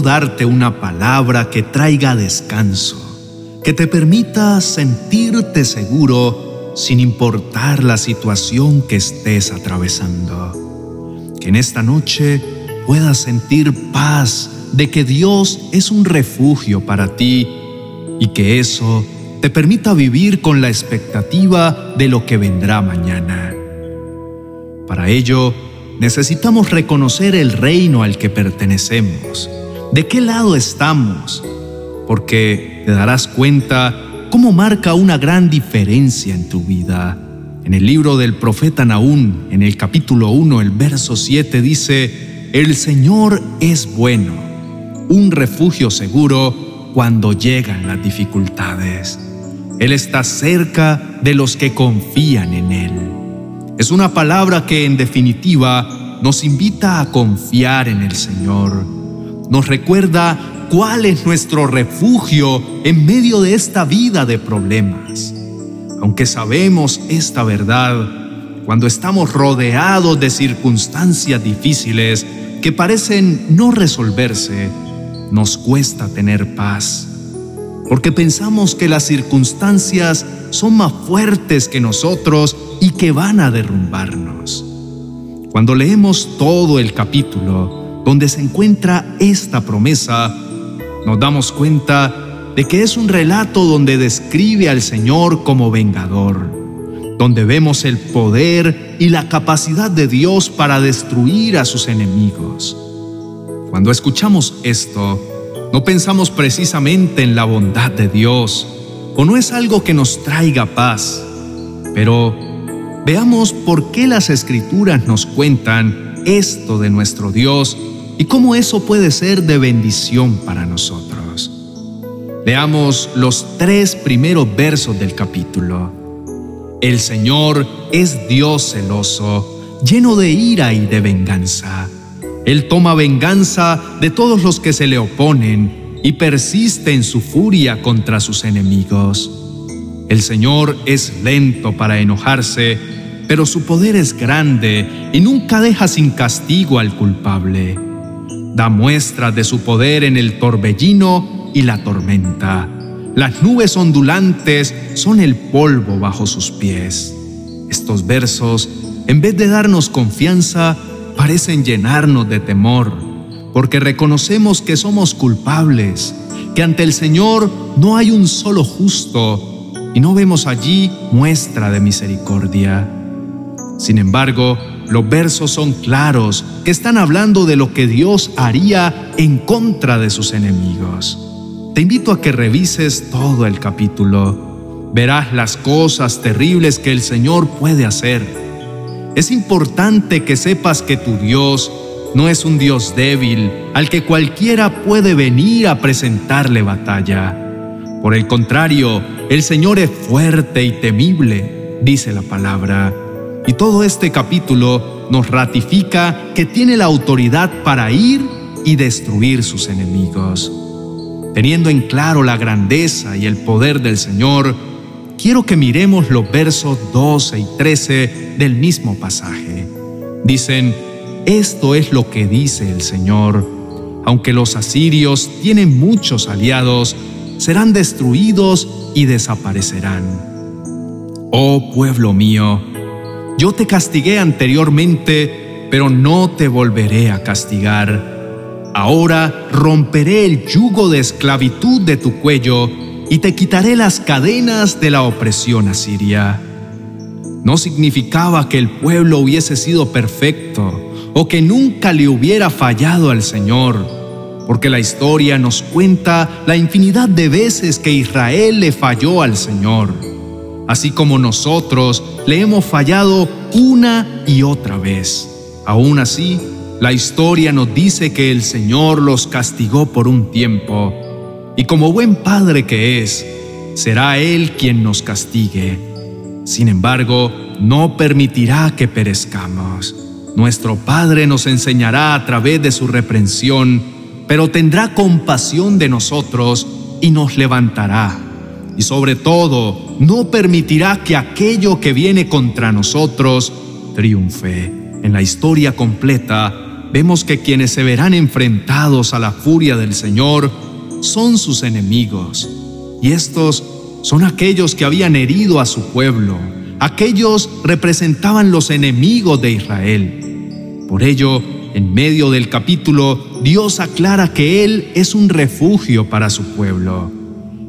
darte una palabra que traiga descanso, que te permita sentirte seguro sin importar la situación que estés atravesando. Que en esta noche puedas sentir paz de que Dios es un refugio para ti y que eso te permita vivir con la expectativa de lo que vendrá mañana. Para ello, necesitamos reconocer el reino al que pertenecemos, de qué lado estamos, porque te darás cuenta cómo marca una gran diferencia en tu vida. En el libro del profeta Naún, en el capítulo 1, el verso 7 dice, El Señor es bueno, un refugio seguro cuando llegan las dificultades. Él está cerca de los que confían en Él. Es una palabra que en definitiva nos invita a confiar en el Señor. Nos recuerda cuál es nuestro refugio en medio de esta vida de problemas. Aunque sabemos esta verdad, cuando estamos rodeados de circunstancias difíciles que parecen no resolverse, nos cuesta tener paz. Porque pensamos que las circunstancias son más fuertes que nosotros y que van a derrumbarnos. Cuando leemos todo el capítulo donde se encuentra esta promesa, nos damos cuenta de que es un relato donde describe al Señor como vengador, donde vemos el poder y la capacidad de Dios para destruir a sus enemigos. Cuando escuchamos esto, no pensamos precisamente en la bondad de Dios, o no es algo que nos traiga paz, pero Veamos por qué las escrituras nos cuentan esto de nuestro Dios y cómo eso puede ser de bendición para nosotros. Veamos los tres primeros versos del capítulo. El Señor es Dios celoso, lleno de ira y de venganza. Él toma venganza de todos los que se le oponen y persiste en su furia contra sus enemigos. El Señor es lento para enojarse pero su poder es grande y nunca deja sin castigo al culpable. Da muestra de su poder en el torbellino y la tormenta. Las nubes ondulantes son el polvo bajo sus pies. Estos versos, en vez de darnos confianza, parecen llenarnos de temor, porque reconocemos que somos culpables, que ante el Señor no hay un solo justo y no vemos allí muestra de misericordia. Sin embargo, los versos son claros, están hablando de lo que Dios haría en contra de sus enemigos. Te invito a que revises todo el capítulo. Verás las cosas terribles que el Señor puede hacer. Es importante que sepas que tu Dios no es un Dios débil al que cualquiera puede venir a presentarle batalla. Por el contrario, el Señor es fuerte y temible, dice la palabra. Y todo este capítulo nos ratifica que tiene la autoridad para ir y destruir sus enemigos. Teniendo en claro la grandeza y el poder del Señor, quiero que miremos los versos 12 y 13 del mismo pasaje. Dicen, esto es lo que dice el Señor. Aunque los asirios tienen muchos aliados, serán destruidos y desaparecerán. Oh pueblo mío, yo te castigué anteriormente, pero no te volveré a castigar. Ahora romperé el yugo de esclavitud de tu cuello y te quitaré las cadenas de la opresión asiria. No significaba que el pueblo hubiese sido perfecto o que nunca le hubiera fallado al Señor, porque la historia nos cuenta la infinidad de veces que Israel le falló al Señor así como nosotros le hemos fallado una y otra vez. Aún así, la historia nos dice que el Señor los castigó por un tiempo, y como buen Padre que es, será Él quien nos castigue. Sin embargo, no permitirá que perezcamos. Nuestro Padre nos enseñará a través de su reprensión, pero tendrá compasión de nosotros y nos levantará y sobre todo no permitirá que aquello que viene contra nosotros triunfe. En la historia completa vemos que quienes se verán enfrentados a la furia del Señor son sus enemigos, y estos son aquellos que habían herido a su pueblo, aquellos representaban los enemigos de Israel. Por ello, en medio del capítulo, Dios aclara que Él es un refugio para su pueblo.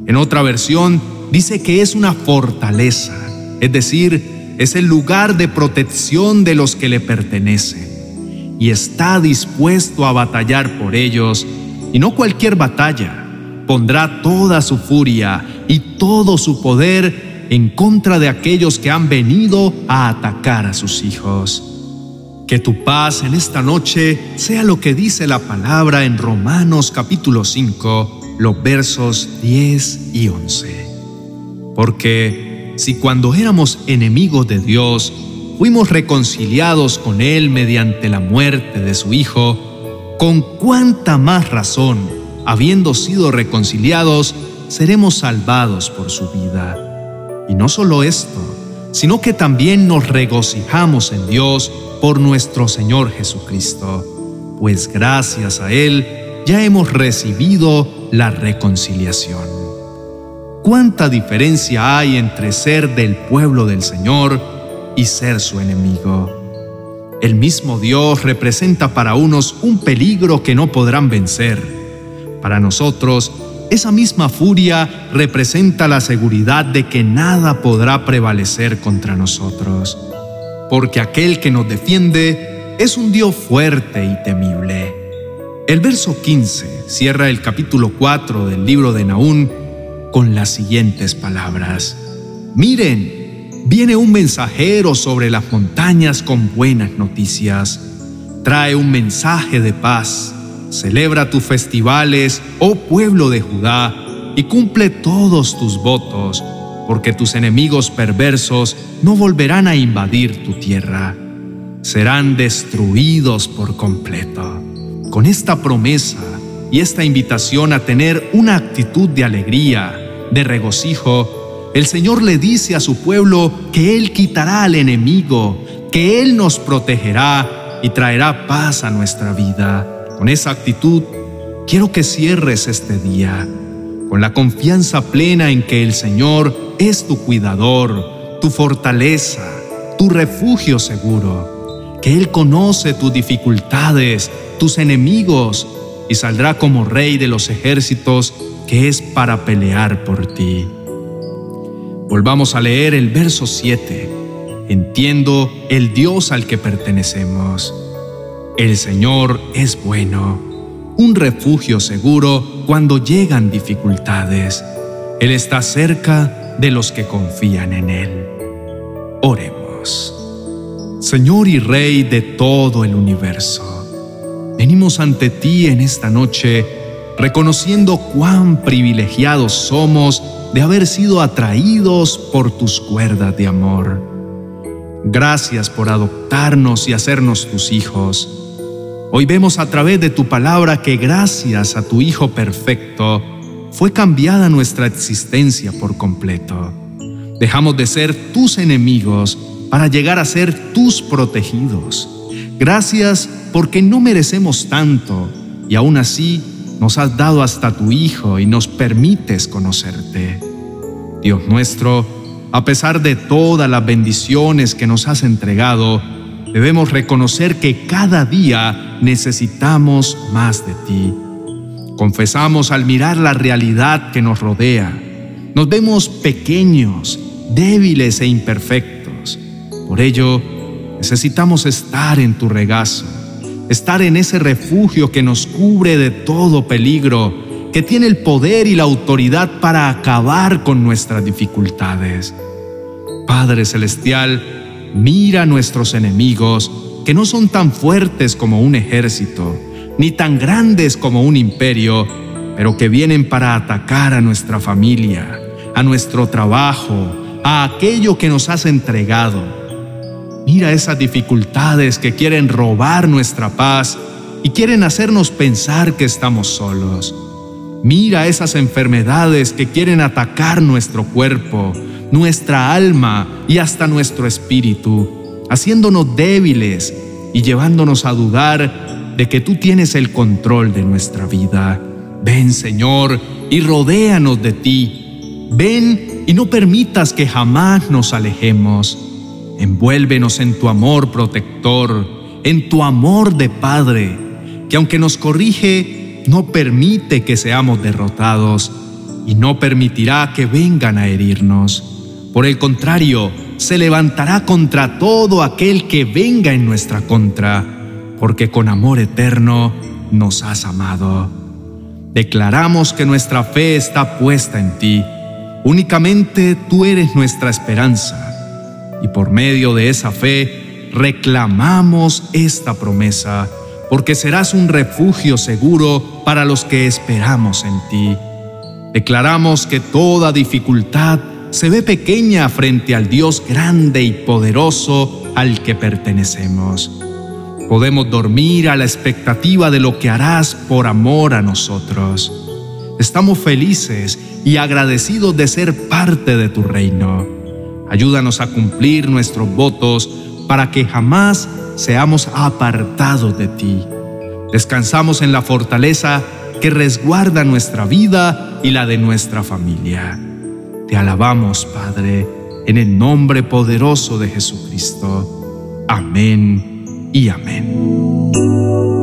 En otra versión, dice que es una fortaleza, es decir, es el lugar de protección de los que le pertenecen, y está dispuesto a batallar por ellos, y no cualquier batalla, pondrá toda su furia y todo su poder en contra de aquellos que han venido a atacar a sus hijos. Que tu paz en esta noche sea lo que dice la palabra en Romanos capítulo 5, los versos 10 y 11. Porque si cuando éramos enemigos de Dios, fuimos reconciliados con Él mediante la muerte de su Hijo, con cuánta más razón habiendo sido reconciliados, seremos salvados por su vida. Y no solo esto, sino que también nos regocijamos en Dios por nuestro Señor Jesucristo, pues gracias a Él ya hemos recibido la reconciliación. ¿Cuánta diferencia hay entre ser del pueblo del Señor y ser su enemigo? El mismo Dios representa para unos un peligro que no podrán vencer para nosotros, esa misma furia representa la seguridad de que nada podrá prevalecer contra nosotros, porque aquel que nos defiende es un Dios fuerte y temible. El verso 15 cierra el capítulo 4 del libro de Naún con las siguientes palabras. Miren, viene un mensajero sobre las montañas con buenas noticias. Trae un mensaje de paz Celebra tus festivales, oh pueblo de Judá, y cumple todos tus votos, porque tus enemigos perversos no volverán a invadir tu tierra. Serán destruidos por completo. Con esta promesa y esta invitación a tener una actitud de alegría, de regocijo, el Señor le dice a su pueblo que Él quitará al enemigo, que Él nos protegerá y traerá paz a nuestra vida. Con esa actitud, quiero que cierres este día con la confianza plena en que el Señor es tu cuidador, tu fortaleza, tu refugio seguro, que Él conoce tus dificultades, tus enemigos, y saldrá como Rey de los ejércitos que es para pelear por ti. Volvamos a leer el verso 7. Entiendo el Dios al que pertenecemos. El Señor es bueno, un refugio seguro cuando llegan dificultades. Él está cerca de los que confían en Él. Oremos. Señor y Rey de todo el universo, venimos ante ti en esta noche reconociendo cuán privilegiados somos de haber sido atraídos por tus cuerdas de amor. Gracias por adoptarnos y hacernos tus hijos. Hoy vemos a través de tu palabra que gracias a tu Hijo perfecto fue cambiada nuestra existencia por completo. Dejamos de ser tus enemigos para llegar a ser tus protegidos. Gracias porque no merecemos tanto y aún así nos has dado hasta tu Hijo y nos permites conocerte. Dios nuestro, a pesar de todas las bendiciones que nos has entregado, debemos reconocer que cada día necesitamos más de ti. Confesamos al mirar la realidad que nos rodea. Nos vemos pequeños, débiles e imperfectos. Por ello, necesitamos estar en tu regazo, estar en ese refugio que nos cubre de todo peligro, que tiene el poder y la autoridad para acabar con nuestras dificultades. Padre Celestial, Mira nuestros enemigos, que no son tan fuertes como un ejército, ni tan grandes como un imperio, pero que vienen para atacar a nuestra familia, a nuestro trabajo, a aquello que nos has entregado. Mira esas dificultades que quieren robar nuestra paz y quieren hacernos pensar que estamos solos. Mira esas enfermedades que quieren atacar nuestro cuerpo, nuestra alma y hasta nuestro espíritu, haciéndonos débiles y llevándonos a dudar de que tú tienes el control de nuestra vida. Ven, Señor, y rodéanos de ti. Ven y no permitas que jamás nos alejemos. Envuélvenos en tu amor protector, en tu amor de Padre, que aunque nos corrige, no permite que seamos derrotados y no permitirá que vengan a herirnos. Por el contrario, se levantará contra todo aquel que venga en nuestra contra, porque con amor eterno nos has amado. Declaramos que nuestra fe está puesta en ti. Únicamente tú eres nuestra esperanza. Y por medio de esa fe reclamamos esta promesa, porque serás un refugio seguro para los que esperamos en ti. Declaramos que toda dificultad se ve pequeña frente al Dios grande y poderoso al que pertenecemos. Podemos dormir a la expectativa de lo que harás por amor a nosotros. Estamos felices y agradecidos de ser parte de tu reino. Ayúdanos a cumplir nuestros votos para que jamás seamos apartados de ti. Descansamos en la fortaleza que resguarda nuestra vida y la de nuestra familia. Te alabamos, Padre, en el nombre poderoso de Jesucristo. Amén y amén.